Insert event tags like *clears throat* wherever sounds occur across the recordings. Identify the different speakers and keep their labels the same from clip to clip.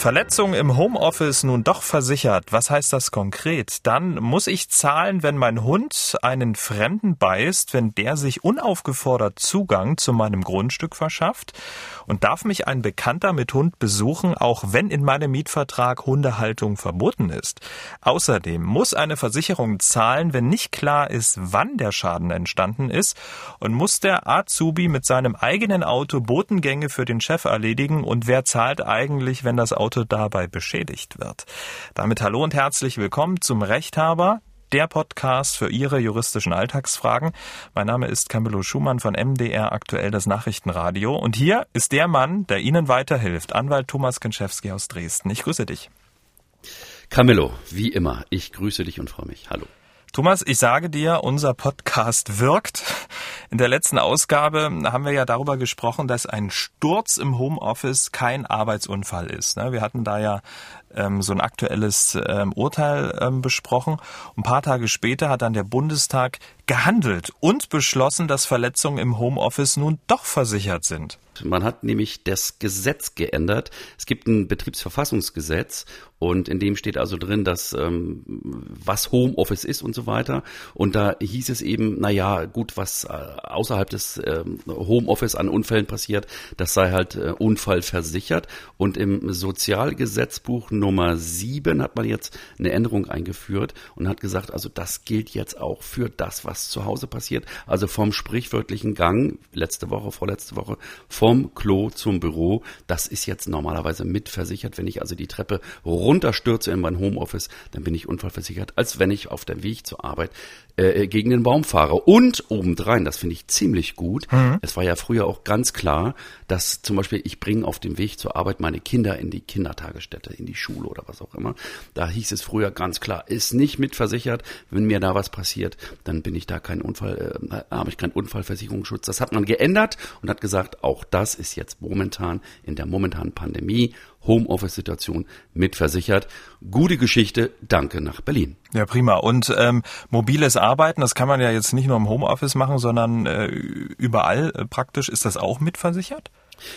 Speaker 1: Verletzung im Homeoffice nun doch versichert. Was heißt das konkret? Dann muss ich zahlen, wenn mein Hund einen Fremden beißt, wenn der sich unaufgefordert Zugang zu meinem Grundstück verschafft? Und darf mich ein Bekannter mit Hund besuchen, auch wenn in meinem Mietvertrag Hundehaltung verboten ist? Außerdem muss eine Versicherung zahlen, wenn nicht klar ist, wann der Schaden entstanden ist und muss der Azubi mit seinem eigenen Auto Botengänge für den Chef erledigen und wer zahlt eigentlich, wenn das Auto Auto dabei beschädigt wird. Damit hallo und herzlich willkommen zum Rechthaber, der Podcast für Ihre juristischen Alltagsfragen. Mein Name ist Camillo Schumann von MDR aktuell das Nachrichtenradio und hier ist der Mann, der Ihnen weiterhilft, Anwalt Thomas Kenschewski aus Dresden. Ich grüße dich.
Speaker 2: Camillo, wie immer, ich grüße dich und freue mich. Hallo.
Speaker 1: Thomas, ich sage dir, unser Podcast wirkt. In der letzten Ausgabe haben wir ja darüber gesprochen, dass ein Sturz im Homeoffice kein Arbeitsunfall ist. Ne? Wir hatten da ja ähm, so ein aktuelles ähm, Urteil ähm, besprochen. Ein paar Tage später hat dann der Bundestag gehandelt und beschlossen, dass Verletzungen im Homeoffice nun doch versichert sind.
Speaker 2: Man hat nämlich das Gesetz geändert. Es gibt ein Betriebsverfassungsgesetz und in dem steht also drin, dass ähm, was Homeoffice ist und so weiter. Und da hieß es eben, na ja, gut, was äh, außerhalb des ähm, Homeoffice an Unfällen passiert, das sei halt äh, unfallversichert. Und im Sozialgesetzbuch Nummer 7 hat man jetzt eine Änderung eingeführt und hat gesagt, also das gilt jetzt auch für das, was zu Hause passiert. Also vom sprichwörtlichen Gang, letzte Woche, vorletzte Woche, vom Klo zum Büro, das ist jetzt normalerweise mitversichert, wenn ich also die Treppe runterstürze in mein Homeoffice, dann bin ich unfallversichert, als wenn ich auf dem Weg zur Arbeit äh, gegen den Baum fahre. Und obendrein, das finde ich ziemlich gut, mhm. es war ja früher auch ganz klar, dass zum Beispiel ich bringe auf dem Weg zur Arbeit meine Kinder in die Kindertagesstätte, in die Schule oder was auch immer. Da hieß es früher ganz klar, ist nicht mitversichert, wenn mir da was passiert, dann bin ich da kein Unfall, äh, habe ich keinen Unfallversicherungsschutz. Das hat man geändert und hat gesagt, auch das ist jetzt momentan in der momentanen Pandemie Homeoffice-Situation mitversichert. Gute Geschichte, danke nach Berlin.
Speaker 1: Ja, prima. Und ähm, mobiles Arbeiten, das kann man ja jetzt nicht nur im Homeoffice machen, sondern äh, überall äh, praktisch. Ist das auch mitversichert?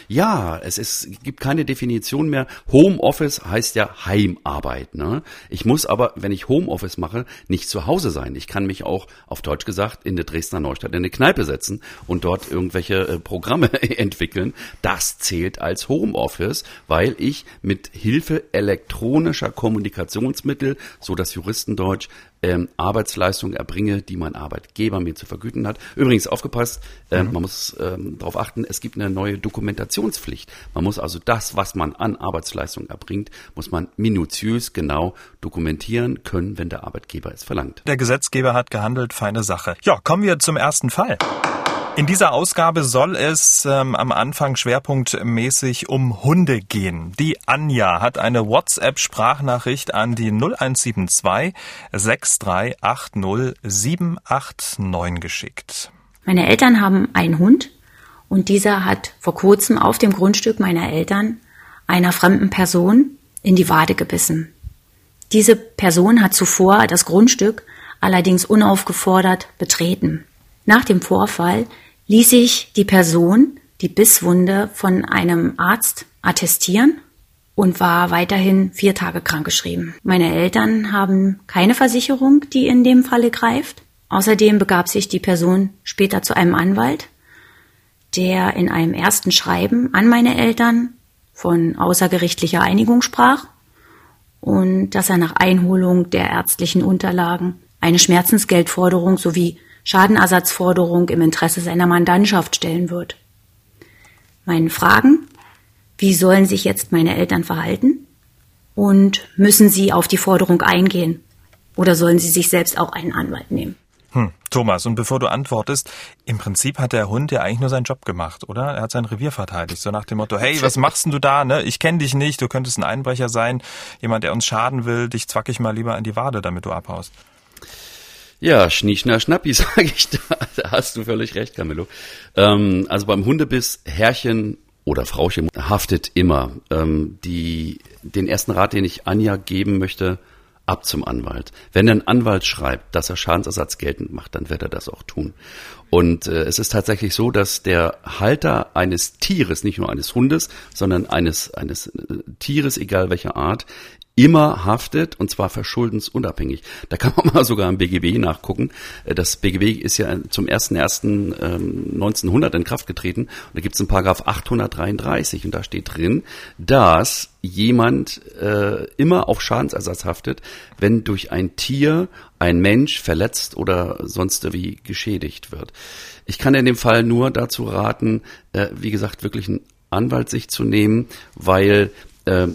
Speaker 2: Ja, es ist, gibt keine Definition mehr. Homeoffice heißt ja Heimarbeit. Ne? Ich muss aber, wenn ich Homeoffice mache, nicht zu Hause sein. Ich kann mich auch, auf Deutsch gesagt, in der Dresdner Neustadt in eine Kneipe setzen und dort irgendwelche äh, Programme *laughs* entwickeln. Das zählt als Homeoffice, weil ich mit Hilfe elektronischer Kommunikationsmittel, so das Juristendeutsch, ähm, Arbeitsleistung erbringe, die mein Arbeitgeber mir zu vergüten hat. Übrigens aufgepasst, äh, mhm. man muss ähm, darauf achten, es gibt eine neue Dokumentationspflicht. Man muss also das, was man an Arbeitsleistung erbringt, muss man minutiös genau dokumentieren können, wenn der Arbeitgeber es verlangt.
Speaker 1: Der Gesetzgeber hat gehandelt, feine Sache. Ja, kommen wir zum ersten Fall. In dieser Ausgabe soll es ähm, am Anfang schwerpunktmäßig um Hunde gehen. Die Anja hat eine WhatsApp-Sprachnachricht an die 0172 6380 789 geschickt.
Speaker 3: Meine Eltern haben einen Hund und dieser hat vor kurzem auf dem Grundstück meiner Eltern einer fremden Person in die Wade gebissen. Diese Person hat zuvor das Grundstück allerdings unaufgefordert betreten. Nach dem Vorfall ließ sich die Person die Bisswunde von einem Arzt attestieren und war weiterhin vier Tage krankgeschrieben. Meine Eltern haben keine Versicherung, die in dem Falle greift. Außerdem begab sich die Person später zu einem Anwalt, der in einem ersten Schreiben an meine Eltern von außergerichtlicher Einigung sprach und dass er nach Einholung der ärztlichen Unterlagen eine Schmerzensgeldforderung sowie Schadenersatzforderung im Interesse seiner Mandantschaft stellen wird. Meinen Fragen, wie sollen sich jetzt meine Eltern verhalten? Und müssen sie auf die Forderung eingehen? Oder sollen sie sich selbst auch einen Anwalt nehmen?
Speaker 1: Hm, Thomas, und bevor du antwortest, im Prinzip hat der Hund ja eigentlich nur seinen Job gemacht, oder? Er hat sein Revier verteidigt, so nach dem Motto, hey, was machst denn du da, ne? Ich kenne dich nicht, du könntest ein Einbrecher sein, jemand, der uns schaden will, dich zwack ich mal lieber an die Wade, damit du abhaust.
Speaker 2: Ja, Schnieschner Schnappi, *laughs* sage ich da. Da hast du völlig recht, Camillo. Ähm, also beim Hundebiss, Herrchen oder Frauchen haftet immer. Ähm, die, den ersten Rat, den ich Anja geben möchte, ab zum Anwalt. Wenn ein Anwalt schreibt, dass er Schadensersatz geltend macht, dann wird er das auch tun. Und äh, es ist tatsächlich so, dass der Halter eines Tieres, nicht nur eines Hundes, sondern eines, eines äh, Tieres, egal welcher Art, immer haftet und zwar verschuldensunabhängig. Da kann man *laughs* mal sogar im BGB nachgucken. Äh, das BGB ist ja zum 1.1.1900 in Kraft getreten und da gibt es einen Paragraph 833 und da steht drin, dass jemand äh, immer auf Schadensersatz haftet, wenn durch ein Tier ein Mensch verletzt oder sonst wie geschädigt wird. Ich kann in dem Fall nur dazu raten, äh, wie gesagt, wirklich einen Anwalt sich zu nehmen, weil äh,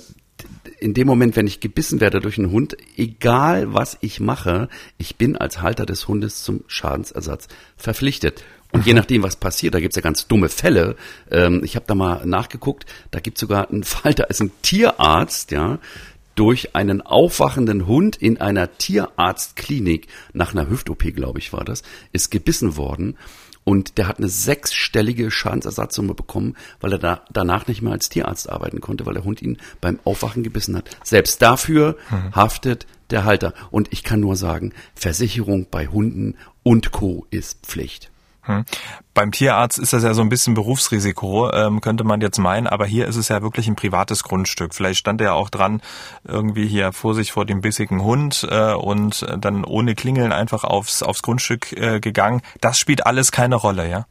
Speaker 2: in dem Moment, wenn ich gebissen werde durch einen Hund, egal was ich mache, ich bin als Halter des Hundes zum Schadensersatz verpflichtet. Und je nachdem, was passiert, da gibt's ja ganz dumme Fälle. Ähm, ich habe da mal nachgeguckt, da gibt's sogar einen *laughs* Fall, da ist ein Tierarzt, ja, durch einen aufwachenden Hund in einer Tierarztklinik nach einer Hüft-OP, glaube ich, war das, ist gebissen worden. Und der hat eine sechsstellige Schadensersatzsumme bekommen, weil er da danach nicht mehr als Tierarzt arbeiten konnte, weil der Hund ihn beim Aufwachen gebissen hat. Selbst dafür mhm. haftet der Halter. Und ich kann nur sagen, Versicherung bei Hunden und Co. ist Pflicht.
Speaker 1: Hm. Beim Tierarzt ist das ja so ein bisschen Berufsrisiko, ähm, könnte man jetzt meinen, aber hier ist es ja wirklich ein privates Grundstück. Vielleicht stand er ja auch dran, irgendwie hier Vorsicht vor dem bissigen Hund äh, und dann ohne Klingeln einfach aufs, aufs Grundstück äh, gegangen. Das spielt alles keine Rolle, ja?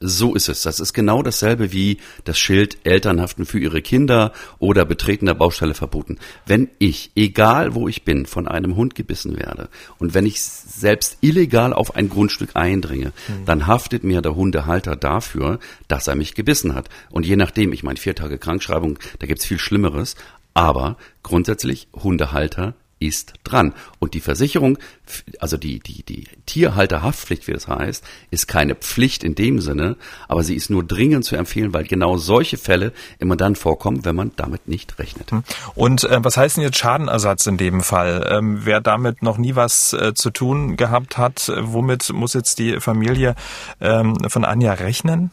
Speaker 2: So ist es. Das ist genau dasselbe wie das Schild Eltern haften für ihre Kinder oder Betreten der Baustelle verboten. Wenn ich, egal wo ich bin, von einem Hund gebissen werde und wenn ich selbst illegal auf ein Grundstück eindringe, mhm. dann haftet mir der Hundehalter dafür, dass er mich gebissen hat. Und je nachdem, ich meine, vier Tage Krankschreibung, da gibt's viel Schlimmeres, aber grundsätzlich Hundehalter ist dran. Und die Versicherung, also die, die, die Tierhalterhaftpflicht, wie das heißt, ist keine Pflicht in dem Sinne, aber sie ist nur dringend zu empfehlen, weil genau solche Fälle immer dann vorkommen, wenn man damit nicht rechnet. Hm.
Speaker 1: Und äh, was heißt denn jetzt Schadenersatz in dem Fall? Ähm, wer damit noch nie was äh, zu tun gehabt hat, womit muss jetzt die Familie ähm, von Anja rechnen?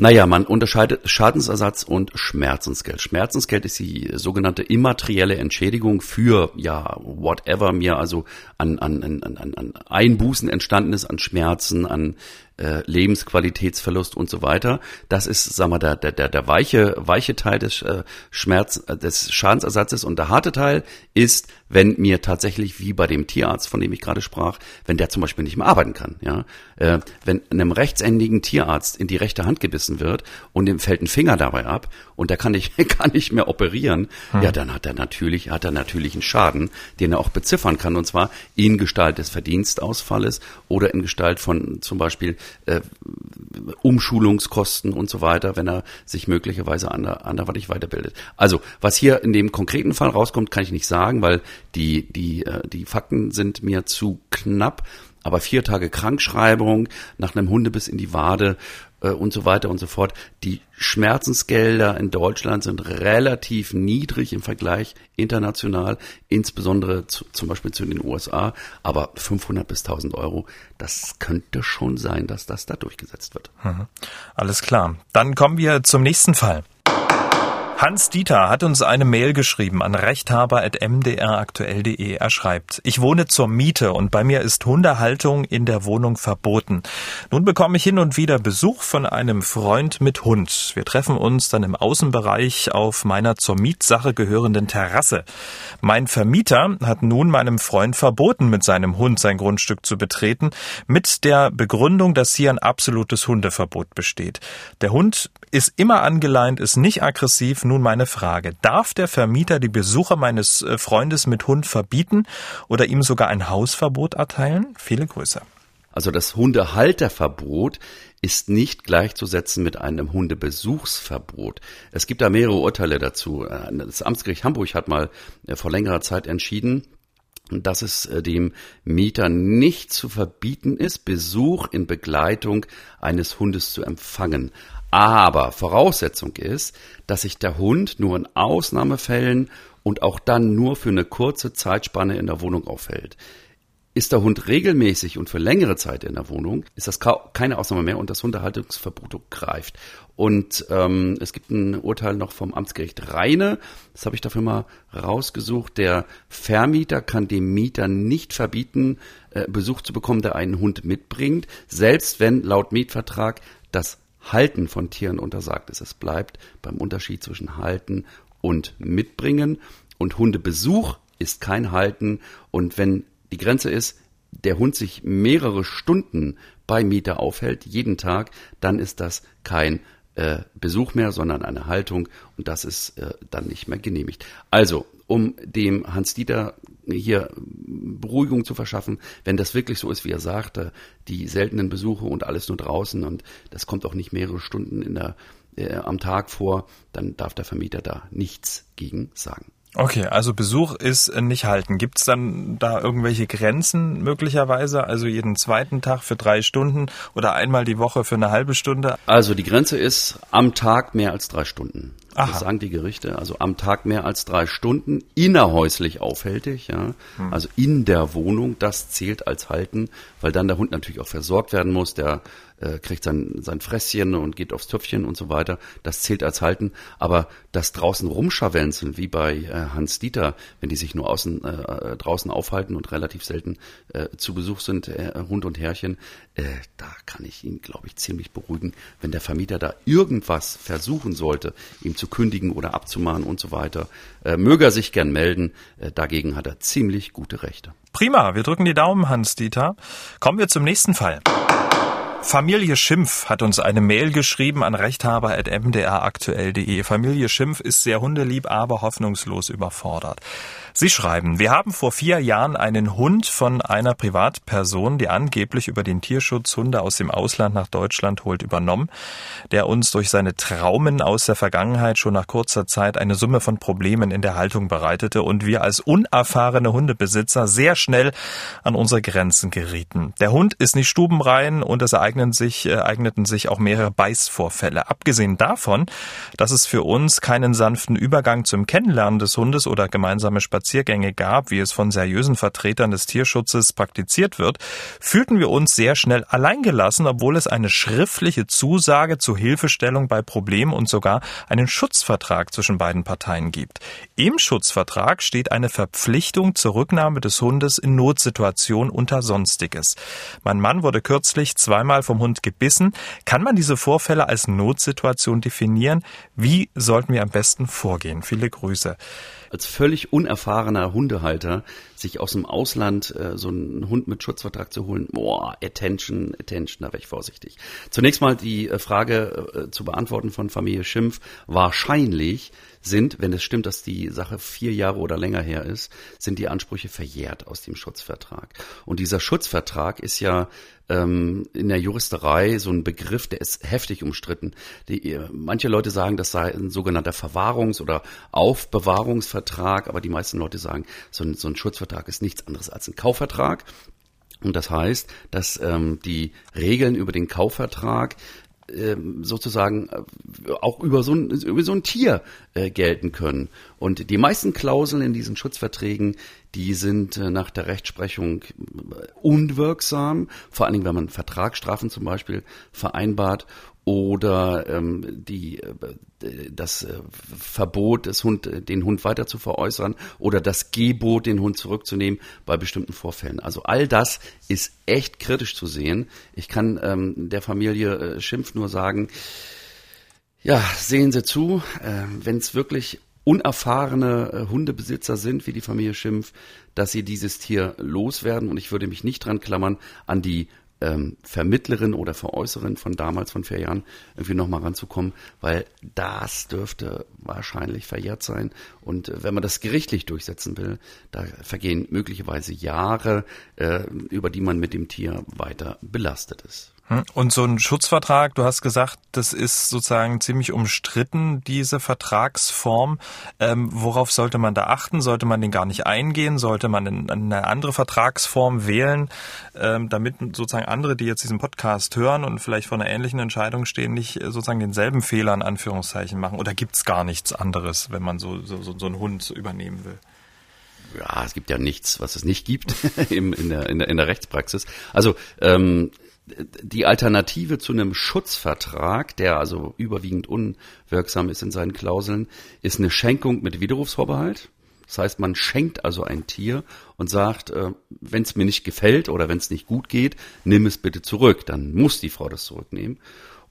Speaker 2: Naja, man unterscheidet Schadensersatz und Schmerzensgeld. Schmerzensgeld ist die sogenannte immaterielle Entschädigung für, ja, whatever mir also an, an, an, an, an Einbußen entstanden ist, an Schmerzen, an äh, Lebensqualitätsverlust und so weiter. Das ist, sagen wir, der, der, der, weiche, weiche Teil des äh, Schmerz, des Schadensersatzes und der harte Teil ist, wenn mir tatsächlich wie bei dem Tierarzt, von dem ich gerade sprach, wenn der zum Beispiel nicht mehr arbeiten kann, ja, äh, wenn einem rechtsendigen Tierarzt in die rechte Hand gebissen wird und dem fällt ein Finger dabei ab und der kann nicht, *laughs* kann nicht mehr operieren, hm. ja, dann hat er natürlich, hat er natürlich einen Schaden, den er auch beziffern kann und zwar in Gestalt des Verdienstausfalles oder in Gestalt von zum Beispiel äh, Umschulungskosten und so weiter, wenn er sich möglicherweise ander, anderweitig weiterbildet. Also, was hier in dem konkreten Fall rauskommt, kann ich nicht sagen, weil die, die, äh, die Fakten sind mir zu knapp. Aber vier Tage Krankschreibung nach einem Hundebiss in die Wade äh, und so weiter und so fort. Die Schmerzensgelder in Deutschland sind relativ niedrig im Vergleich international, insbesondere zu, zum Beispiel zu den USA. Aber 500 bis 1000 Euro, das könnte schon sein, dass das da durchgesetzt wird.
Speaker 1: Mhm. Alles klar. Dann kommen wir zum nächsten Fall. Hans Dieter hat uns eine Mail geschrieben an rechthaber.mdraktuell.de. Er schreibt, ich wohne zur Miete und bei mir ist Hundehaltung in der Wohnung verboten. Nun bekomme ich hin und wieder Besuch von einem Freund mit Hund. Wir treffen uns dann im Außenbereich auf meiner zur Mietsache gehörenden Terrasse. Mein Vermieter hat nun meinem Freund verboten, mit seinem Hund sein Grundstück zu betreten, mit der Begründung, dass hier ein absolutes Hundeverbot besteht. Der Hund ist immer angeleint, ist nicht aggressiv, nun meine Frage. Darf der Vermieter die Besuche meines äh, Freundes mit Hund verbieten oder ihm sogar ein Hausverbot erteilen? Viele Grüße.
Speaker 2: Also das Hundehalterverbot ist nicht gleichzusetzen mit einem Hundebesuchsverbot. Es gibt da mehrere Urteile dazu. Äh, das Amtsgericht Hamburg hat mal äh, vor längerer Zeit entschieden, dass es dem Mieter nicht zu verbieten ist, Besuch in Begleitung eines Hundes zu empfangen. Aber Voraussetzung ist, dass sich der Hund nur in Ausnahmefällen und auch dann nur für eine kurze Zeitspanne in der Wohnung aufhält. ist der Hund regelmäßig und für längere Zeit in der Wohnung, ist das keine Ausnahme mehr und das Hundehaltungsverbot greift. Und ähm, es gibt ein Urteil noch vom Amtsgericht Rheine, das habe ich dafür mal rausgesucht. Der Vermieter kann dem Mieter nicht verbieten, äh, Besuch zu bekommen, der einen Hund mitbringt, selbst wenn laut Mietvertrag das Halten von Tieren untersagt ist. Es bleibt beim Unterschied zwischen Halten und Mitbringen. Und Hundebesuch ist kein Halten. Und wenn die Grenze ist, der Hund sich mehrere Stunden bei Mieter aufhält, jeden Tag, dann ist das kein äh, Besuch mehr, sondern eine Haltung und das ist äh, dann nicht mehr genehmigt. Also, um dem Hans-Dieter hier Beruhigung zu verschaffen, wenn das wirklich so ist, wie er sagte, die seltenen Besuche und alles nur draußen und das kommt auch nicht mehrere Stunden in der, äh, am Tag vor, dann darf der Vermieter da nichts gegen sagen.
Speaker 1: Okay, also Besuch ist nicht halten. Gibt es dann da irgendwelche Grenzen möglicherweise? Also jeden zweiten Tag für drei Stunden oder einmal die Woche für eine halbe Stunde?
Speaker 2: Also die Grenze ist am Tag mehr als drei Stunden. Aha. Das sagen die Gerichte. Also am Tag mehr als drei Stunden, innerhäuslich aufhältig, ja. Hm. Also in der Wohnung, das zählt als Halten, weil dann der Hund natürlich auch versorgt werden muss. Der äh, kriegt sein, sein Fresschen und geht aufs Töpfchen und so weiter. Das zählt als Halten. Aber das draußen rumscharwenzeln, wie bei äh, Hans Dieter, wenn die sich nur außen äh, draußen aufhalten und relativ selten äh, zu Besuch sind, äh, Hund und Herrchen, äh, da kann ich ihn, glaube ich, ziemlich beruhigen. Wenn der Vermieter da irgendwas versuchen sollte, ihm zu kündigen oder abzumahnen und so weiter, äh, möge er sich gern melden. Äh, dagegen hat er ziemlich gute Rechte.
Speaker 1: Prima, wir drücken die Daumen, Hans-Dieter. Kommen wir zum nächsten Fall. Familie Schimpf hat uns eine Mail geschrieben an rechthaber.mdraktuell.de. Familie Schimpf ist sehr hundelieb, aber hoffnungslos überfordert. Sie schreiben, wir haben vor vier Jahren einen Hund von einer Privatperson, die angeblich über den Tierschutz Hunde aus dem Ausland nach Deutschland holt, übernommen, der uns durch seine Traumen aus der Vergangenheit schon nach kurzer Zeit eine Summe von Problemen in der Haltung bereitete und wir als unerfahrene Hundebesitzer sehr schnell an unsere Grenzen gerieten. Der Hund ist nicht stubenrein und es eignen sich, äh, eigneten sich auch mehrere Beißvorfälle. Abgesehen davon, dass es für uns keinen sanften Übergang zum Kennenlernen des Hundes oder gemeinsame Spaziergänge gab, wie es von seriösen Vertretern des Tierschutzes praktiziert wird, fühlten wir uns sehr schnell alleingelassen, obwohl es eine schriftliche Zusage zur Hilfestellung bei Problemen und sogar einen Schutzvertrag zwischen beiden Parteien gibt. Im Schutzvertrag steht eine Verpflichtung zur Rücknahme des Hundes in Notsituation unter Sonstiges. Mein Mann wurde kürzlich zweimal vom Hund gebissen. Kann man diese Vorfälle als Notsituation definieren? Wie sollten wir am besten vorgehen? Viele Grüße
Speaker 2: als völlig unerfahrener Hundehalter sich aus dem Ausland äh, so einen Hund mit Schutzvertrag zu holen, boah, Attention, Attention, da wäre ich vorsichtig. Zunächst mal die äh, Frage äh, zu beantworten von Familie Schimpf. Wahrscheinlich sind, wenn es stimmt, dass die Sache vier Jahre oder länger her ist, sind die Ansprüche verjährt aus dem Schutzvertrag. Und dieser Schutzvertrag ist ja ähm, in der Juristerei so ein Begriff, der ist heftig umstritten. Die, manche Leute sagen, das sei ein sogenannter Verwahrungs- oder Aufbewahrungsvertrag, aber die meisten Leute sagen, so ein, so ein Schutzvertrag ist nichts anderes als ein Kaufvertrag. Und das heißt, dass ähm, die Regeln über den Kaufvertrag sozusagen äh, auch über so ein, über so ein Tier äh, gelten können. Und die meisten Klauseln in diesen Schutzverträgen, die sind äh, nach der Rechtsprechung unwirksam, vor allen Dingen, wenn man Vertragsstrafen zum Beispiel vereinbart oder ähm, die, äh, das äh, Verbot, des Hund, den Hund weiter zu veräußern oder das Gebot, den Hund zurückzunehmen bei bestimmten Vorfällen. Also all das ist echt kritisch zu sehen. Ich kann ähm, der Familie äh, Schimpf nur sagen, ja, sehen Sie zu, äh, wenn es wirklich unerfahrene äh, Hundebesitzer sind, wie die Familie Schimpf, dass sie dieses Tier loswerden. Und ich würde mich nicht dran klammern an die ähm, Vermittlerin oder Veräußerin von damals, von vier Jahren, irgendwie nochmal ranzukommen, weil das dürfte wahrscheinlich verjährt sein. Und äh, wenn man das gerichtlich durchsetzen will, da vergehen möglicherweise Jahre, äh, über die man mit dem Tier weiter belastet ist.
Speaker 1: Hm? Und so ein Schutzvertrag, du hast gesagt, das ist sozusagen ziemlich umstritten, diese Vertragsform. Ähm, worauf sollte man da achten? Sollte man den gar nicht eingehen? Sollte man eine andere Vertragsform wählen, ähm, damit sozusagen andere, die jetzt diesen Podcast hören und vielleicht vor einer ähnlichen Entscheidung stehen, nicht sozusagen denselben Fehler in Anführungszeichen machen? Oder gibt's gar nichts anderes, wenn man so, so, so einen Hund übernehmen will?
Speaker 2: Ja, es gibt ja nichts, was es nicht gibt *laughs* in, der, in, der, in der Rechtspraxis. Also ähm, die Alternative zu einem Schutzvertrag, der also überwiegend unwirksam ist in seinen Klauseln, ist eine Schenkung mit Widerrufsvorbehalt. Das heißt, man schenkt also ein Tier und sagt, äh, wenn es mir nicht gefällt oder wenn es nicht gut geht, nimm es bitte zurück. Dann muss die Frau das zurücknehmen.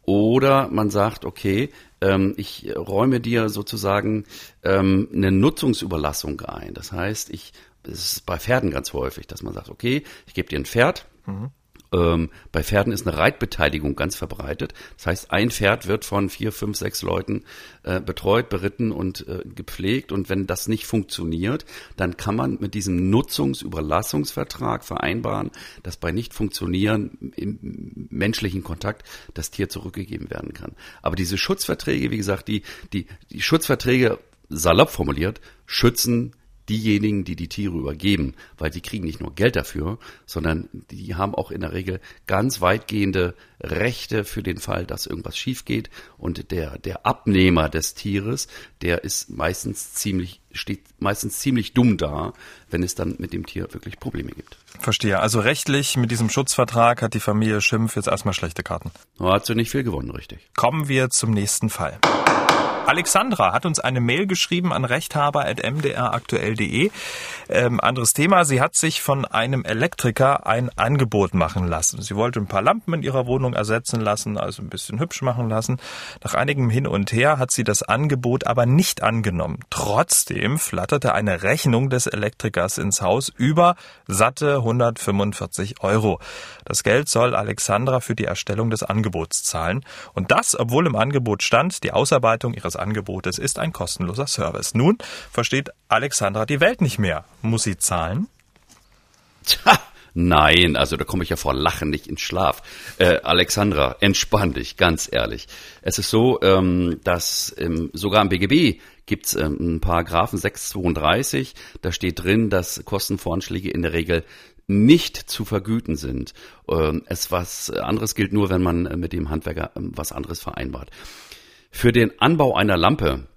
Speaker 2: Oder man sagt, okay, ähm, ich räume dir sozusagen ähm, eine Nutzungsüberlassung ein. Das heißt, ich, es ist bei Pferden ganz häufig, dass man sagt, okay, ich gebe dir ein Pferd, mhm. Ähm, bei Pferden ist eine Reitbeteiligung ganz verbreitet. Das heißt, ein Pferd wird von vier, fünf, sechs Leuten äh, betreut, beritten und äh, gepflegt. Und wenn das nicht funktioniert, dann kann man mit diesem Nutzungsüberlassungsvertrag vereinbaren, dass bei Nicht-Funktionieren im menschlichen Kontakt das Tier zurückgegeben werden kann. Aber diese Schutzverträge, wie gesagt, die, die, die Schutzverträge, salopp formuliert, schützen diejenigen, die die Tiere übergeben, weil die kriegen nicht nur Geld dafür, sondern die haben auch in der Regel ganz weitgehende Rechte für den Fall, dass irgendwas schief geht und der, der Abnehmer des Tieres, der ist meistens ziemlich, steht meistens ziemlich dumm da, wenn es dann mit dem Tier wirklich Probleme gibt.
Speaker 1: Verstehe. Also rechtlich mit diesem Schutzvertrag hat die Familie Schimpf jetzt erstmal schlechte Karten.
Speaker 2: Hat sie nicht viel gewonnen, richtig.
Speaker 1: Kommen wir zum nächsten Fall. Alexandra hat uns eine Mail geschrieben an rechthaber.mdraktuell.de. Ähm, anderes Thema. Sie hat sich von einem Elektriker ein Angebot machen lassen. Sie wollte ein paar Lampen in ihrer Wohnung ersetzen lassen, also ein bisschen hübsch machen lassen. Nach einigem Hin und Her hat sie das Angebot aber nicht angenommen. Trotzdem flatterte eine Rechnung des Elektrikers ins Haus über satte 145 Euro. Das Geld soll Alexandra für die Erstellung des Angebots zahlen. Und das, obwohl im Angebot stand, die Ausarbeitung ihres Angebotes ist ein kostenloser Service. Nun versteht Alexandra die Welt nicht mehr. Muss sie zahlen?
Speaker 2: Tja, nein, also da komme ich ja vor Lachen nicht ins Schlaf. Äh, Alexandra, entspann dich, ganz ehrlich. Es ist so, ähm, dass ähm, sogar im BGB gibt es ähm, einen Paragraphen 632, da steht drin, dass Kostenvoranschläge in der Regel nicht zu vergüten sind. Ähm, es was anderes gilt nur, wenn man mit dem Handwerker ähm, was anderes vereinbart. Für den Anbau einer Lampe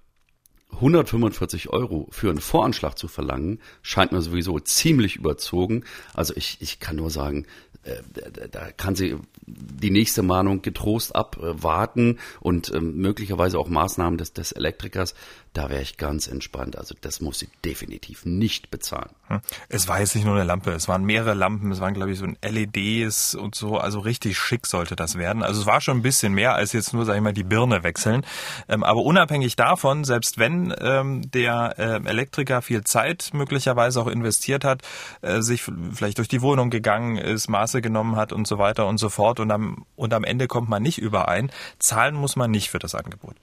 Speaker 2: 145 Euro für einen Voranschlag zu verlangen, scheint mir sowieso ziemlich überzogen. Also ich, ich kann nur sagen, äh, da kann sie die nächste Mahnung getrost abwarten und ähm, möglicherweise auch Maßnahmen des, des Elektrikers. Da wäre ich ganz entspannt. Also das muss sie definitiv nicht bezahlen.
Speaker 1: Hm. Es war jetzt nicht nur eine Lampe, es waren mehrere Lampen, es waren glaube ich so ein LEDs und so. Also richtig schick sollte das werden. Also es war schon ein bisschen mehr als jetzt nur, sag ich mal, die Birne wechseln. Ähm, aber unabhängig davon, selbst wenn ähm, der äh, Elektriker viel Zeit möglicherweise auch investiert hat, äh, sich vielleicht durch die Wohnung gegangen ist, Maße genommen hat und so weiter und so fort und am, und am Ende kommt man nicht überein, zahlen muss man nicht für das Angebot.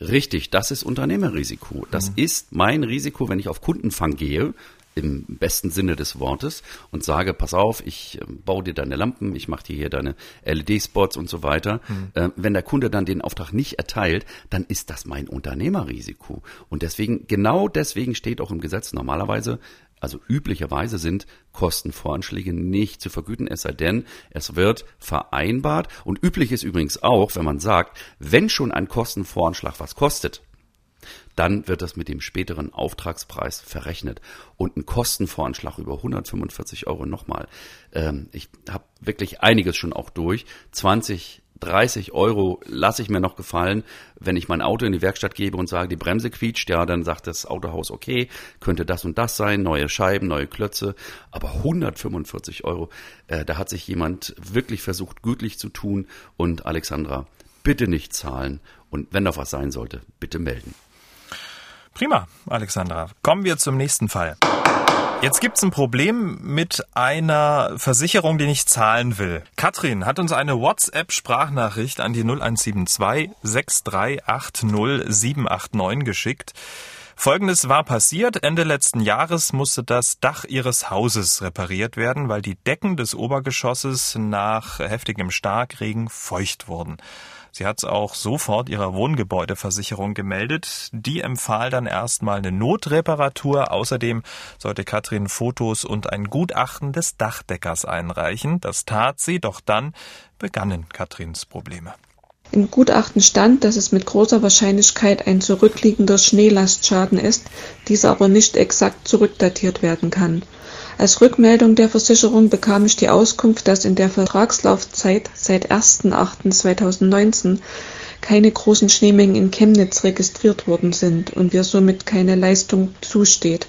Speaker 2: Richtig, das ist Unternehmerrisiko. Das mhm. ist mein Risiko, wenn ich auf Kundenfang gehe, im besten Sinne des Wortes und sage, pass auf, ich äh, baue dir deine Lampen, ich mache dir hier deine LED-Spots und so weiter. Mhm. Äh, wenn der Kunde dann den Auftrag nicht erteilt, dann ist das mein Unternehmerrisiko. Und deswegen, genau deswegen steht auch im Gesetz normalerweise, also üblicherweise sind Kostenvoranschläge nicht zu vergüten, es sei denn, es wird vereinbart. Und üblich ist übrigens auch, wenn man sagt, wenn schon ein Kostenvoranschlag was kostet, dann wird das mit dem späteren Auftragspreis verrechnet. Und ein Kostenvoranschlag über 145 Euro nochmal. Ähm, ich habe wirklich einiges schon auch durch. 20 30 Euro lasse ich mir noch gefallen, wenn ich mein Auto in die Werkstatt gebe und sage, die Bremse quietscht, ja, dann sagt das Autohaus, okay, könnte das und das sein, neue Scheiben, neue Klötze, aber 145 Euro, äh, da hat sich jemand wirklich versucht, gütlich zu tun und Alexandra, bitte nicht zahlen und wenn da was sein sollte, bitte melden.
Speaker 1: Prima, Alexandra. Kommen wir zum nächsten Fall. Jetzt gibt's ein Problem mit einer Versicherung, die nicht zahlen will. Katrin hat uns eine WhatsApp-Sprachnachricht an die 0172 6380 789 geschickt. Folgendes war passiert. Ende letzten Jahres musste das Dach ihres Hauses repariert werden, weil die Decken des Obergeschosses nach heftigem Starkregen feucht wurden. Sie hat es auch sofort ihrer Wohngebäudeversicherung gemeldet. Die empfahl dann erstmal eine Notreparatur. Außerdem sollte Katrin Fotos und ein Gutachten des Dachdeckers einreichen. Das tat sie, doch dann begannen Katrins Probleme.
Speaker 4: Im Gutachten stand, dass es mit großer Wahrscheinlichkeit ein zurückliegender Schneelastschaden ist, dieser aber nicht exakt zurückdatiert werden kann. Als Rückmeldung der Versicherung bekam ich die Auskunft, dass in der Vertragslaufzeit seit 1.8.2019 keine großen Schneemengen in Chemnitz registriert worden sind und wir somit keine Leistung zusteht.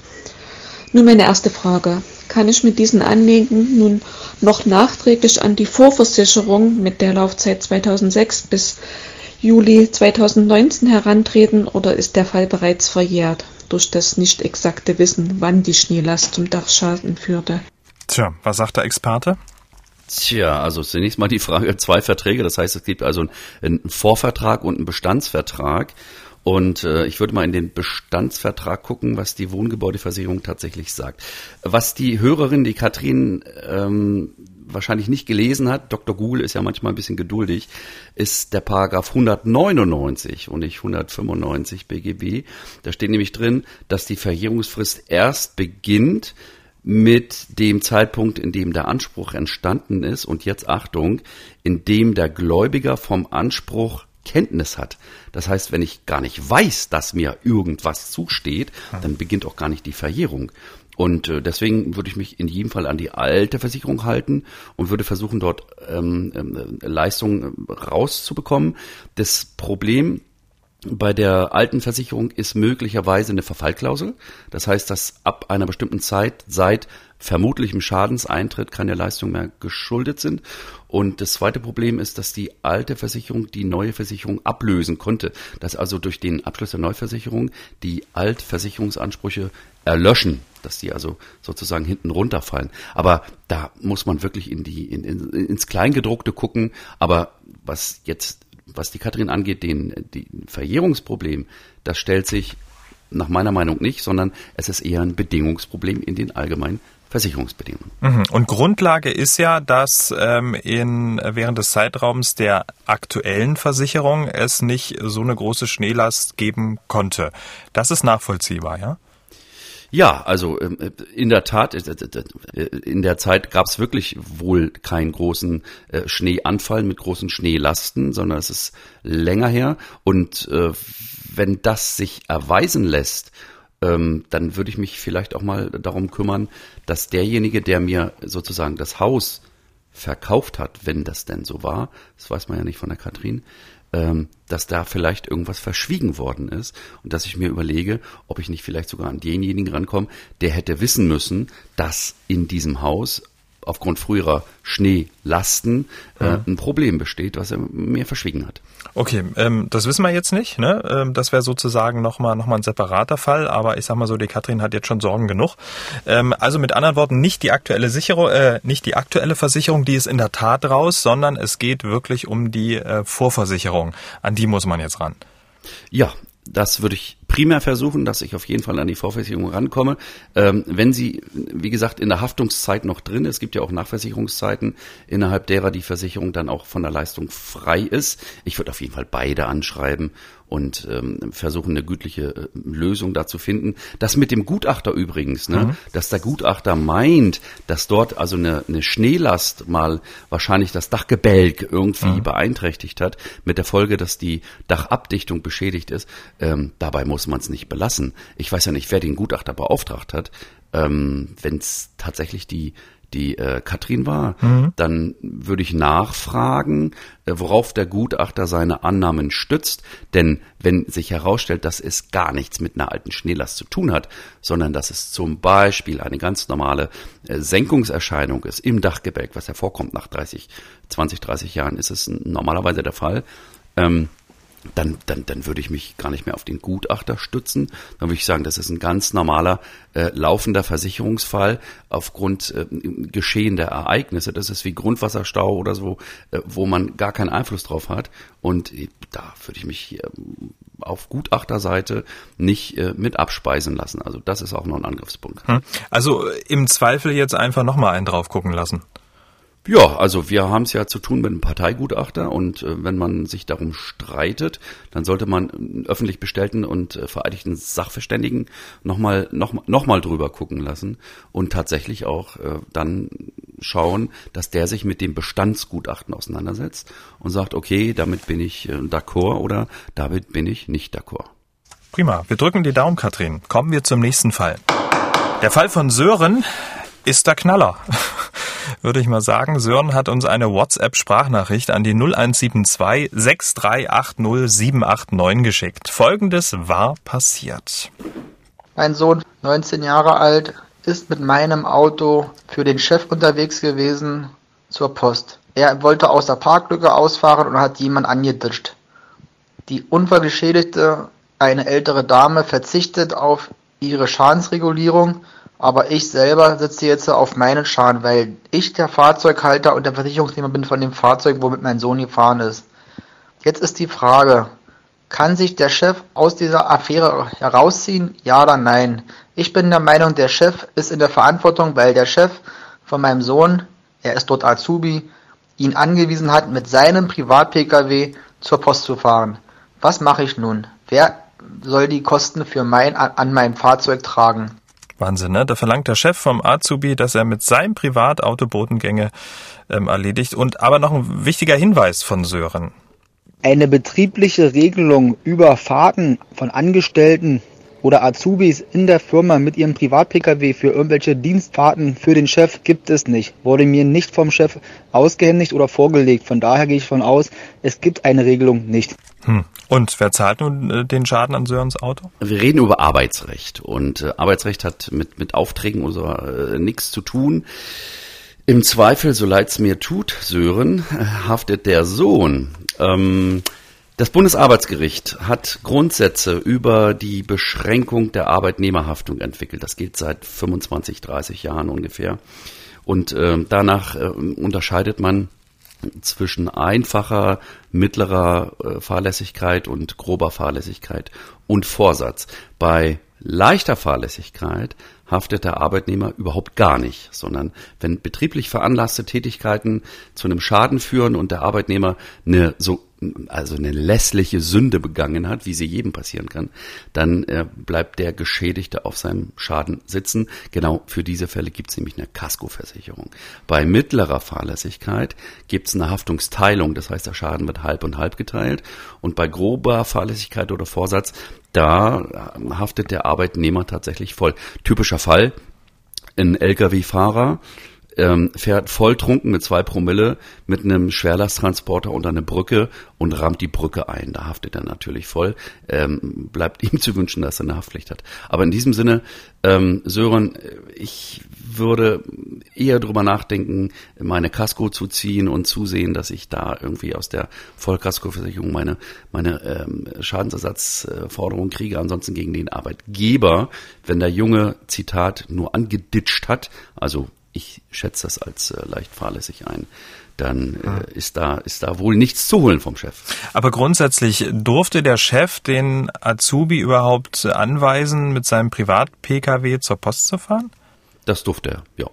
Speaker 4: Nun meine erste Frage. Kann ich mit diesen Anliegen nun noch nachträglich an die Vorversicherung mit der Laufzeit 2006 bis Juli 2019 herantreten oder ist der Fall bereits verjährt durch das nicht exakte Wissen, wann die Schneelast zum Dachschaden führte?
Speaker 1: Tja, was sagt der Experte?
Speaker 2: Tja, also zunächst mal die Frage, zwei Verträge, das heißt, es gibt also einen Vorvertrag und einen Bestandsvertrag. Und äh, ich würde mal in den Bestandsvertrag gucken, was die Wohngebäudeversicherung tatsächlich sagt. Was die Hörerin, die Katrin, ähm, wahrscheinlich nicht gelesen hat, Dr. Google ist ja manchmal ein bisschen geduldig, ist der Paragraph 199 und nicht 195 BGB. Da steht nämlich drin, dass die Verjährungsfrist erst beginnt mit dem Zeitpunkt, in dem der Anspruch entstanden ist und jetzt Achtung, in dem der Gläubiger vom Anspruch Kenntnis hat. Das heißt, wenn ich gar nicht weiß, dass mir irgendwas zusteht, dann beginnt auch gar nicht die Verjährung. Und äh, deswegen würde ich mich in jedem Fall an die alte Versicherung halten und würde versuchen, dort ähm, ähm, Leistungen rauszubekommen. Das Problem bei der alten Versicherung ist möglicherweise eine Verfallklausel. Das heißt, dass ab einer bestimmten Zeit seit vermutlichem Schadenseintritt keine Leistungen mehr geschuldet sind. Und das zweite Problem ist, dass die alte Versicherung die neue Versicherung ablösen konnte. Dass also durch den Abschluss der Neuversicherung die Altversicherungsansprüche erlöschen, dass die also sozusagen hinten runterfallen. Aber da muss man wirklich in die, in, in, ins Kleingedruckte gucken. Aber was jetzt was die Katrin angeht, den, den Verjährungsproblem, das stellt sich nach meiner Meinung nicht, sondern es ist eher ein Bedingungsproblem in den allgemeinen Versicherungsbedingungen.
Speaker 1: Mhm. Und Grundlage ist ja, dass ähm, in, während des Zeitraums der aktuellen Versicherung es nicht so eine große Schneelast geben konnte. Das ist nachvollziehbar, ja?
Speaker 2: Ja, also ähm, äh, in der Tat, äh, äh, in der Zeit gab es wirklich wohl keinen großen Schneeanfall mit großen Schneelasten, sondern es ist länger her. Und wenn das sich erweisen lässt, ähm, dann würde ich mich vielleicht auch mal darum kümmern, dass derjenige, der mir sozusagen das Haus verkauft hat, wenn das denn so war, das weiß man ja nicht von der Katrin, ähm, dass da vielleicht irgendwas verschwiegen worden ist und dass ich mir überlege, ob ich nicht vielleicht sogar an denjenigen rankomme, der hätte wissen müssen, dass in diesem Haus aufgrund früherer Schneelasten äh, ein Problem besteht, was er mir verschwiegen hat.
Speaker 1: Okay, ähm, das wissen wir jetzt nicht. Ne? Ähm, das wäre sozusagen nochmal noch mal ein separater Fall, aber ich sag mal so, die Katrin hat jetzt schon Sorgen genug. Ähm, also mit anderen Worten, nicht die aktuelle Sicherung, äh, nicht die aktuelle Versicherung, die ist in der Tat raus, sondern es geht wirklich um die äh, Vorversicherung. An die muss man jetzt ran.
Speaker 2: Ja, das würde ich primär versuchen, dass ich auf jeden Fall an die Vorversicherung rankomme. Ähm, wenn sie, wie gesagt, in der Haftungszeit noch drin ist, es gibt ja auch Nachversicherungszeiten, innerhalb derer die Versicherung dann auch von der Leistung frei ist. Ich würde auf jeden Fall beide anschreiben und ähm, versuchen, eine gütliche äh, Lösung da zu finden. Das mit dem Gutachter übrigens, ne, mhm. dass der Gutachter meint, dass dort also eine, eine Schneelast mal wahrscheinlich das Dachgebälk irgendwie mhm. beeinträchtigt hat, mit der Folge, dass die Dachabdichtung beschädigt ist. Ähm, dabei muss man es nicht belassen. Ich weiß ja nicht, wer den Gutachter beauftragt hat. Ähm, Wenn es tatsächlich die die äh, Katrin war, mhm. dann würde ich nachfragen, äh, worauf der Gutachter seine Annahmen stützt. Denn wenn sich herausstellt, dass es gar nichts mit einer alten Schneelast zu tun hat, sondern dass es zum Beispiel eine ganz normale äh, Senkungserscheinung ist im Dachgebälk, was hervorkommt nach 30, 20, 30 Jahren, ist es normalerweise der Fall. Ähm, dann, dann, dann würde ich mich gar nicht mehr auf den Gutachter stützen. Dann würde ich sagen, das ist ein ganz normaler äh, laufender Versicherungsfall aufgrund äh, geschehender Ereignisse. Das ist wie Grundwasserstau oder so, äh, wo man gar keinen Einfluss drauf hat. Und äh, da würde ich mich hier auf Gutachterseite nicht äh, mit abspeisen lassen. Also das ist auch noch ein Angriffspunkt. Hm.
Speaker 1: Also im Zweifel jetzt einfach nochmal einen drauf gucken lassen.
Speaker 2: Ja, also wir haben es ja zu tun mit einem Parteigutachter und äh, wenn man sich darum streitet, dann sollte man einen öffentlich bestellten und äh, vereidigten Sachverständigen nochmal noch, noch mal drüber gucken lassen und tatsächlich auch äh, dann schauen, dass der sich mit dem Bestandsgutachten auseinandersetzt und sagt, okay, damit bin ich äh, d'accord oder damit bin ich nicht d'accord.
Speaker 1: Prima, wir drücken die Daumen, Katrin. Kommen wir zum nächsten Fall. Der Fall von Sören ist der Knaller. *laughs* Würde ich mal sagen. Sören hat uns eine WhatsApp-Sprachnachricht an die 0172 6380 789 geschickt. Folgendes war passiert.
Speaker 5: Mein Sohn, 19 Jahre alt, ist mit meinem Auto für den Chef unterwegs gewesen zur Post. Er wollte aus der Parklücke ausfahren und hat jemand angeditscht. Die Unfallgeschädigte, eine ältere Dame, verzichtet auf ihre Schadensregulierung aber ich selber sitze jetzt auf meinen Schaden, weil ich der Fahrzeughalter und der Versicherungsnehmer bin von dem Fahrzeug, womit mein Sohn gefahren ist. Jetzt ist die Frage, kann sich der Chef aus dieser Affäre herausziehen? Ja oder nein? Ich bin der Meinung, der Chef ist in der Verantwortung, weil der Chef von meinem Sohn, er ist dort Azubi, ihn angewiesen hat, mit seinem Privat-Pkw zur Post zu fahren. Was mache ich nun? Wer soll die Kosten für mein, an meinem Fahrzeug tragen?
Speaker 1: Wahnsinn, ne? Da verlangt der Chef vom Azubi, dass er mit seinem Privatauto Bodengänge ähm, erledigt. Und aber noch ein wichtiger Hinweis von Sören.
Speaker 6: Eine betriebliche Regelung über Fahrten von Angestellten oder Azubis in der Firma mit ihrem Privat-Pkw für irgendwelche Dienstfahrten für den Chef gibt es nicht. Wurde mir nicht vom Chef ausgehändigt oder vorgelegt. Von daher gehe ich von aus, es gibt eine Regelung nicht.
Speaker 1: Hm. Und wer zahlt nun äh, den Schaden an Sörens Auto?
Speaker 2: Wir reden über Arbeitsrecht und äh, Arbeitsrecht hat mit, mit Aufträgen oder so, äh, nichts zu tun. Im Zweifel, so leid's mir tut, Sören, äh, haftet der Sohn. Ähm, das Bundesarbeitsgericht hat Grundsätze über die Beschränkung der Arbeitnehmerhaftung entwickelt. Das gilt seit 25, 30 Jahren ungefähr. Und äh, danach äh, unterscheidet man zwischen einfacher, mittlerer äh, Fahrlässigkeit und grober Fahrlässigkeit und Vorsatz. Bei leichter Fahrlässigkeit haftet der Arbeitnehmer überhaupt gar nicht, sondern wenn betrieblich veranlasste Tätigkeiten zu einem Schaden führen und der Arbeitnehmer eine so also eine lässliche Sünde begangen hat, wie sie jedem passieren kann, dann äh, bleibt der Geschädigte auf seinem Schaden sitzen. Genau für diese Fälle gibt es nämlich eine Kaskoversicherung. Bei mittlerer Fahrlässigkeit gibt es eine Haftungsteilung, das heißt, der Schaden wird halb und halb geteilt. Und bei grober Fahrlässigkeit oder Vorsatz, da äh, haftet der Arbeitnehmer tatsächlich voll. Typischer Fall, ein Lkw-Fahrer ähm, fährt volltrunken mit zwei Promille mit einem Schwerlasttransporter unter eine Brücke und rammt die Brücke ein. Da haftet er natürlich voll. Ähm, bleibt *laughs* ihm zu wünschen, dass er eine Haftpflicht hat. Aber in diesem Sinne, ähm, Sören, ich würde eher drüber nachdenken, meine Kasko zu ziehen und zusehen, dass ich da irgendwie aus der Vollkaskoversicherung meine, meine ähm, Schadensersatzforderung kriege. Ansonsten gegen den Arbeitgeber, wenn der Junge, Zitat, nur angeditscht hat, also ich schätze das als äh, leicht fahrlässig ein, dann äh, ah. ist da ist da wohl nichts zu holen vom Chef.
Speaker 1: Aber grundsätzlich durfte der Chef den Azubi überhaupt anweisen, mit seinem Privat-Pkw zur Post zu fahren?
Speaker 2: Das durfte er, ja.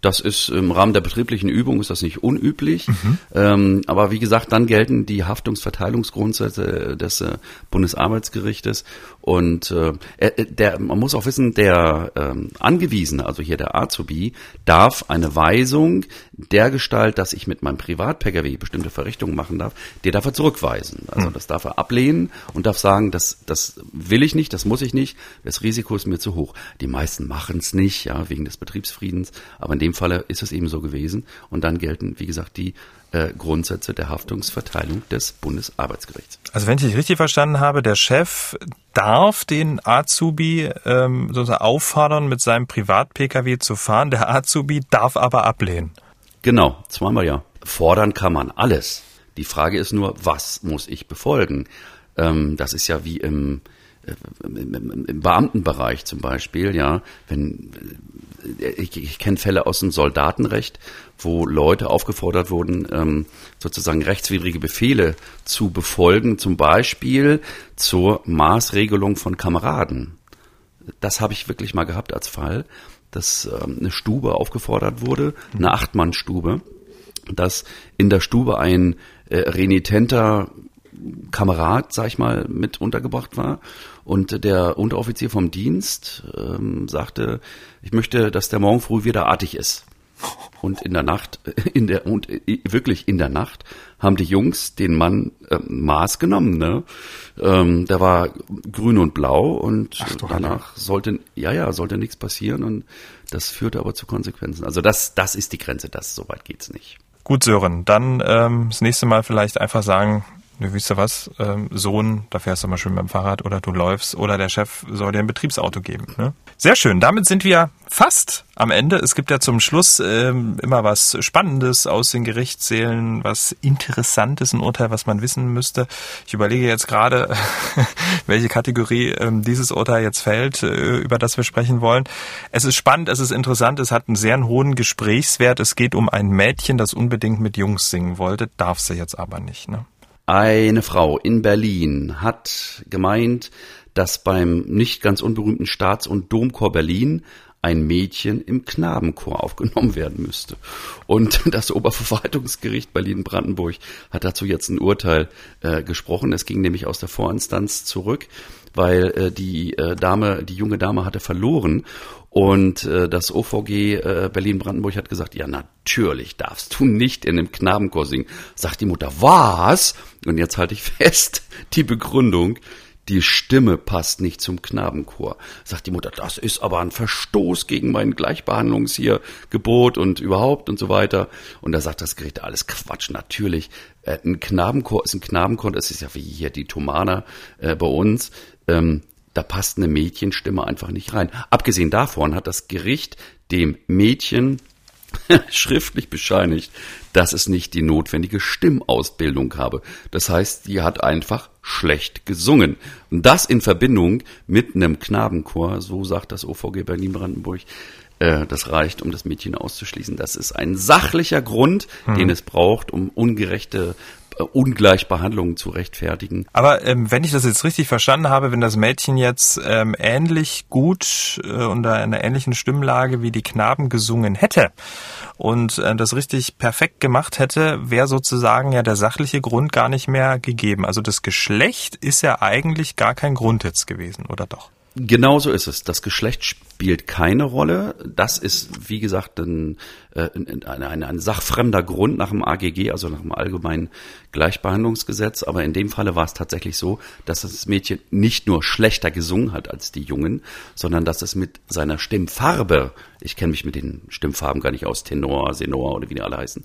Speaker 2: Das ist im Rahmen der betrieblichen Übung ist das nicht unüblich. Mhm. Ähm, aber wie gesagt, dann gelten die Haftungsverteilungsgrundsätze des äh, Bundesarbeitsgerichtes. Und äh, äh, der, man muss auch wissen, der ähm, Angewiesene, also hier der Azubi, darf eine Weisung der Gestalt, dass ich mit meinem Privat-Pkw bestimmte Verrichtungen machen darf, der darf er zurückweisen. Also mhm. das darf er ablehnen und darf sagen, das, das will ich nicht, das muss ich nicht, das Risiko ist mir zu hoch. Die meisten machen es nicht, ja, wegen des Betriebsfriedens. Aber in dem Falle ist es eben so gewesen. Und dann gelten, wie gesagt, die äh, Grundsätze der Haftungsverteilung des Bundesarbeitsgerichts.
Speaker 1: Also wenn ich dich richtig verstanden habe, der Chef darf den Azubi ähm, sozusagen auffordern, mit seinem Privat-Pkw zu fahren. Der Azubi darf aber ablehnen.
Speaker 2: Genau, zweimal ja. Fordern kann man alles. Die Frage ist nur, was muss ich befolgen? Ähm, das ist ja wie im, im, im Beamtenbereich zum Beispiel, ja, wenn ich, ich kenne Fälle aus dem Soldatenrecht, wo Leute aufgefordert wurden, ähm, sozusagen rechtswidrige Befehle zu befolgen, zum Beispiel zur Maßregelung von Kameraden. Das habe ich wirklich mal gehabt als Fall, dass ähm, eine Stube aufgefordert wurde, eine Achtmannstube, dass in der Stube ein äh, renitenter Kamerad, sag ich mal, mit untergebracht war. Und der Unteroffizier vom Dienst ähm, sagte, ich möchte, dass der morgen früh wieder artig ist. Und in der Nacht, *laughs* in der und wirklich in der Nacht haben die Jungs den Mann äh, Maß genommen. Ne? Ähm, der war grün und blau und Ach, danach sollte ja ja sollte nichts passieren und das führte aber zu Konsequenzen. Also das das ist die Grenze. Das so weit geht's nicht.
Speaker 1: Gut, Sören, dann ähm, das nächste Mal vielleicht einfach sagen, du wisst ja was, ähm, Sohn, da fährst du mal schön mit dem Fahrrad oder du läufst oder der Chef soll dir ein Betriebsauto geben. Ne? Sehr schön, damit sind wir fast am Ende. Es gibt ja zum Schluss ähm, immer was Spannendes aus den Gerichtssälen, was Interessantes, ein Urteil, was man wissen müsste. Ich überlege jetzt gerade, *laughs* welche Kategorie ähm, dieses Urteil jetzt fällt, äh, über das wir sprechen wollen. Es ist spannend, es ist interessant, es hat einen sehr hohen Gesprächswert. Es geht um ein Mädchen, das unbedingt mit Jungs singen wollte, darf sie jetzt aber nicht. Ne?
Speaker 2: Eine Frau in Berlin hat gemeint, dass beim nicht ganz unberühmten Staats- und Domchor Berlin ein Mädchen im Knabenchor aufgenommen werden müsste. Und *laughs* das Oberverwaltungsgericht Berlin-Brandenburg hat dazu jetzt ein Urteil äh, gesprochen. Es ging nämlich aus der Vorinstanz zurück, weil äh, die äh, Dame, die junge Dame hatte verloren und äh, das OVG äh, Berlin-Brandenburg hat gesagt, ja natürlich darfst du nicht in einem Knabenchor singen. Sagt die Mutter, was? Und jetzt halte ich fest, *laughs* die Begründung, die Stimme passt nicht zum Knabenchor. Sagt die Mutter, das ist aber ein Verstoß gegen mein Gleichbehandlungs hier Gebot und überhaupt und so weiter. Und da sagt das Gericht, alles Quatsch, natürlich. Äh, ein Knabenchor ist ein Knabenchor, das ist ja wie hier die Thomaner äh, bei uns. Ähm, da passt eine Mädchenstimme einfach nicht rein. Abgesehen davon hat das Gericht dem Mädchen *laughs* schriftlich bescheinigt, dass es nicht die notwendige Stimmausbildung habe. Das heißt, die hat einfach schlecht gesungen. Und das in Verbindung mit einem Knabenchor, so sagt das OVG Berlin-Brandenburg, äh, das reicht, um das Mädchen auszuschließen. Das ist ein sachlicher Grund, hm. den es braucht, um ungerechte äh, Ungleichbehandlungen zu rechtfertigen.
Speaker 1: Aber ähm, wenn ich das jetzt richtig verstanden habe, wenn das Mädchen jetzt ähm, ähnlich gut äh, unter einer ähnlichen Stimmlage wie die Knaben gesungen hätte und äh, das richtig perfekt gemacht hätte, wäre sozusagen ja der sachliche Grund gar nicht mehr gegeben. Also das Geschlecht ist ja eigentlich gar kein Grund jetzt gewesen, oder doch?
Speaker 2: Genau so ist es. Das Geschlecht spielt keine Rolle. Das ist, wie gesagt, ein, äh, ein, ein, ein sachfremder Grund nach dem AGG, also nach dem Allgemeinen Gleichbehandlungsgesetz. Aber in dem Falle war es tatsächlich so, dass das Mädchen nicht nur schlechter gesungen hat als die Jungen, sondern dass es mit seiner Stimmfarbe, ich kenne mich mit den Stimmfarben gar nicht aus, Tenor, Senor oder wie die alle heißen,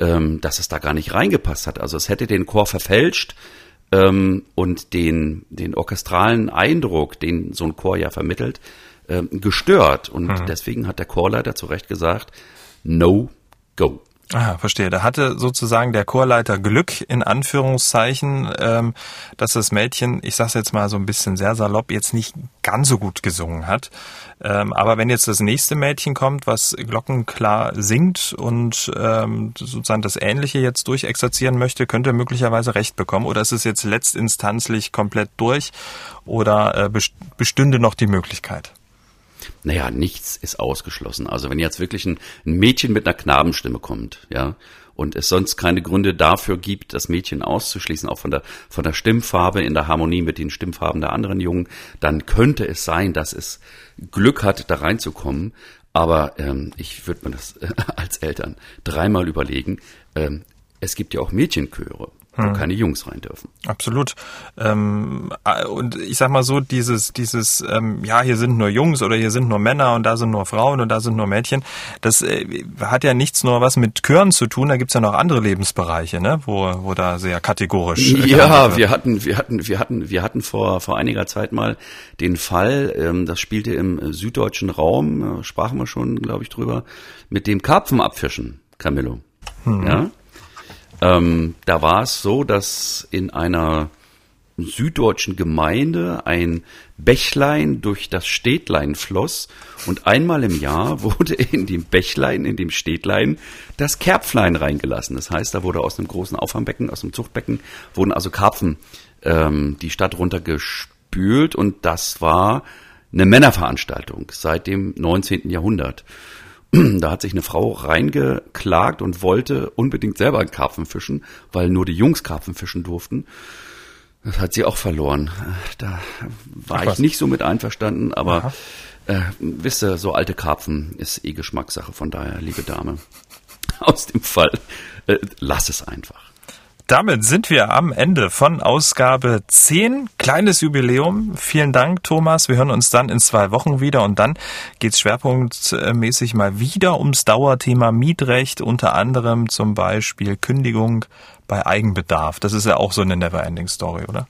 Speaker 2: ähm, dass es da gar nicht reingepasst hat. Also es hätte den Chor verfälscht ähm, und den, den orchestralen Eindruck, den so ein Chor ja vermittelt, ähm, gestört. Und mhm. deswegen hat der Chorleiter zu Recht gesagt, no go.
Speaker 1: Ah, verstehe. Da hatte sozusagen der Chorleiter Glück in Anführungszeichen, ähm, dass das Mädchen, ich sag's jetzt mal so ein bisschen sehr salopp, jetzt nicht ganz so gut gesungen hat. Ähm, aber wenn jetzt das nächste Mädchen kommt, was glockenklar singt und ähm, sozusagen das Ähnliche jetzt durchexerzieren möchte, könnte er möglicherweise Recht bekommen. Oder ist es jetzt letztinstanzlich komplett durch oder äh, bestünde noch die Möglichkeit?
Speaker 2: Naja, nichts ist ausgeschlossen. Also wenn jetzt wirklich ein, Mädchen mit einer Knabenstimme kommt, ja, und es sonst keine Gründe dafür gibt, das Mädchen auszuschließen, auch von der, von der Stimmfarbe in der Harmonie mit den Stimmfarben der anderen Jungen, dann könnte es sein, dass es Glück hat, da reinzukommen. Aber ähm, ich würde mir das äh, *laughs* als Eltern dreimal überlegen. Ähm, es gibt ja auch Mädchenchöre hm. keine Jungs rein dürfen.
Speaker 1: Absolut. Ähm, äh, und ich sag mal so, dieses, dieses, ähm, ja, hier sind nur Jungs oder hier sind nur Männer und da sind nur Frauen und da sind nur Mädchen, das äh, hat ja nichts nur was mit Chören zu tun, da gibt's ja noch andere Lebensbereiche, ne, wo, wo da sehr kategorisch.
Speaker 2: Ja, wir hatten, wir hatten, wir hatten, wir hatten vor, vor einiger Zeit mal den Fall, ähm, das spielte im süddeutschen Raum, äh, sprachen wir schon, glaube ich, drüber, mit dem Karpfenabfischen, Camillo. Hm. Ja? Ähm, da war es so, dass in einer süddeutschen Gemeinde ein Bächlein durch das Städtlein floss und einmal im Jahr *laughs* wurde in dem Bächlein, in dem Städtlein, das Kerpflein reingelassen. Das heißt, da wurde aus einem großen Auffangbecken, aus einem Zuchtbecken, wurden also Karpfen ähm, die Stadt runtergespült und das war eine Männerveranstaltung seit dem 19. Jahrhundert. *clears throat* Da hat sich eine Frau reingeklagt und wollte unbedingt selber einen Karpfen fischen, weil nur die Jungs Karpfen fischen durften. Das hat sie auch verloren. Da war Ach, ich nicht so mit einverstanden, aber äh, wisst ihr, so alte Karpfen ist eh Geschmackssache. Von daher, liebe Dame, *laughs* aus dem Fall, äh, lass es einfach.
Speaker 1: Damit sind wir am Ende von Ausgabe 10. Kleines Jubiläum. Vielen Dank, Thomas. Wir hören uns dann in zwei Wochen wieder und dann geht's schwerpunktmäßig mal wieder ums Dauerthema Mietrecht, unter anderem zum Beispiel Kündigung bei Eigenbedarf. Das ist ja auch so eine Neverending Story, oder?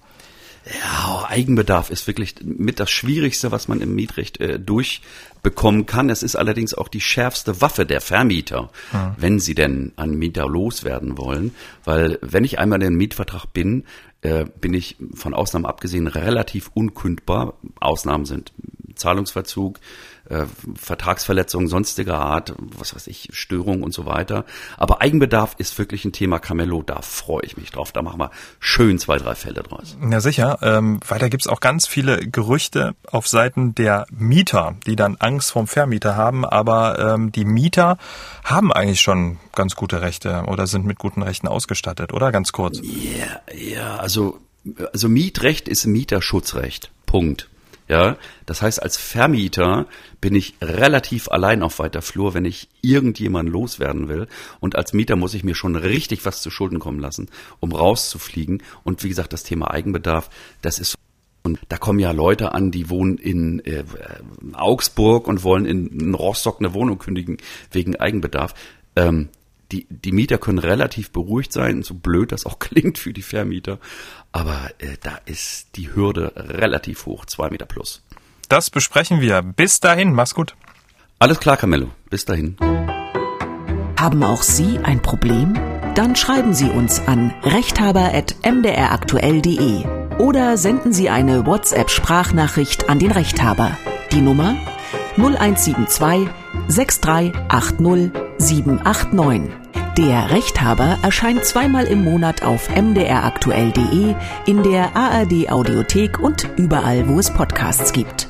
Speaker 2: Ja, Eigenbedarf ist wirklich mit das Schwierigste, was man im Mietrecht äh, durchbekommen kann. Es ist allerdings auch die schärfste Waffe der Vermieter, hm. wenn sie denn an Mieter loswerden wollen. Weil wenn ich einmal in den Mietvertrag bin, äh, bin ich von Ausnahmen abgesehen relativ unkündbar. Ausnahmen sind Zahlungsverzug, äh, Vertragsverletzungen sonstiger Art, was weiß ich, Störungen und so weiter. Aber Eigenbedarf ist wirklich ein Thema Camello, da freue ich mich drauf. Da machen wir schön zwei, drei Fälle draus.
Speaker 1: Ja, sicher, ähm, weil da gibt's auch ganz viele Gerüchte auf Seiten der Mieter, die dann Angst vom Vermieter haben, aber ähm, die Mieter haben eigentlich schon ganz gute Rechte oder sind mit guten Rechten ausgestattet, oder? Ganz kurz.
Speaker 2: Ja, yeah, ja, also, also Mietrecht ist Mieterschutzrecht. Punkt. Ja, das heißt, als Vermieter bin ich relativ allein auf weiter Flur, wenn ich irgendjemanden loswerden will. Und als Mieter muss ich mir schon richtig was zu Schulden kommen lassen, um rauszufliegen. Und wie gesagt, das Thema Eigenbedarf, das ist und da kommen ja Leute an, die wohnen in äh, Augsburg und wollen in, in Rostock eine Wohnung kündigen wegen Eigenbedarf. Ähm, die, die Mieter können relativ beruhigt sein, so blöd das auch *laughs* klingt für die Vermieter. Aber äh, da ist die Hürde relativ hoch, zwei Meter plus.
Speaker 1: Das besprechen wir. Bis dahin, mach's gut.
Speaker 2: Alles klar, Camillo. Bis dahin.
Speaker 7: Haben auch Sie ein Problem? Dann schreiben Sie uns an rechthaber.mdraktuell.de oder senden Sie eine WhatsApp-Sprachnachricht an den Rechthaber. Die Nummer 0172 6380 789. Der Rechthaber erscheint zweimal im Monat auf mdraktuell.de, in der ARD Audiothek und überall, wo es Podcasts gibt.